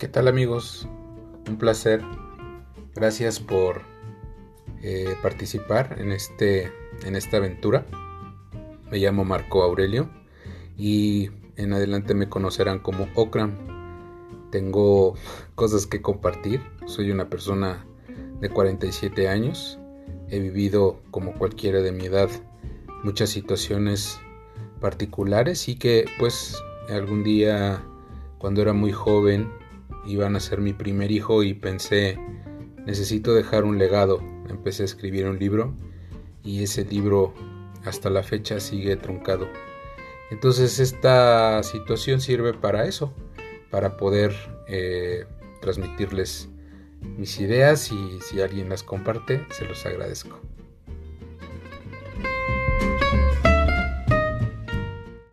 ¿Qué tal amigos? Un placer. Gracias por eh, participar en, este, en esta aventura. Me llamo Marco Aurelio y en adelante me conocerán como Okram. Tengo cosas que compartir. Soy una persona de 47 años. He vivido como cualquiera de mi edad muchas situaciones particulares y que pues algún día cuando era muy joven iban a ser mi primer hijo y pensé, necesito dejar un legado. Empecé a escribir un libro y ese libro hasta la fecha sigue truncado. Entonces esta situación sirve para eso, para poder eh, transmitirles mis ideas y si alguien las comparte, se los agradezco.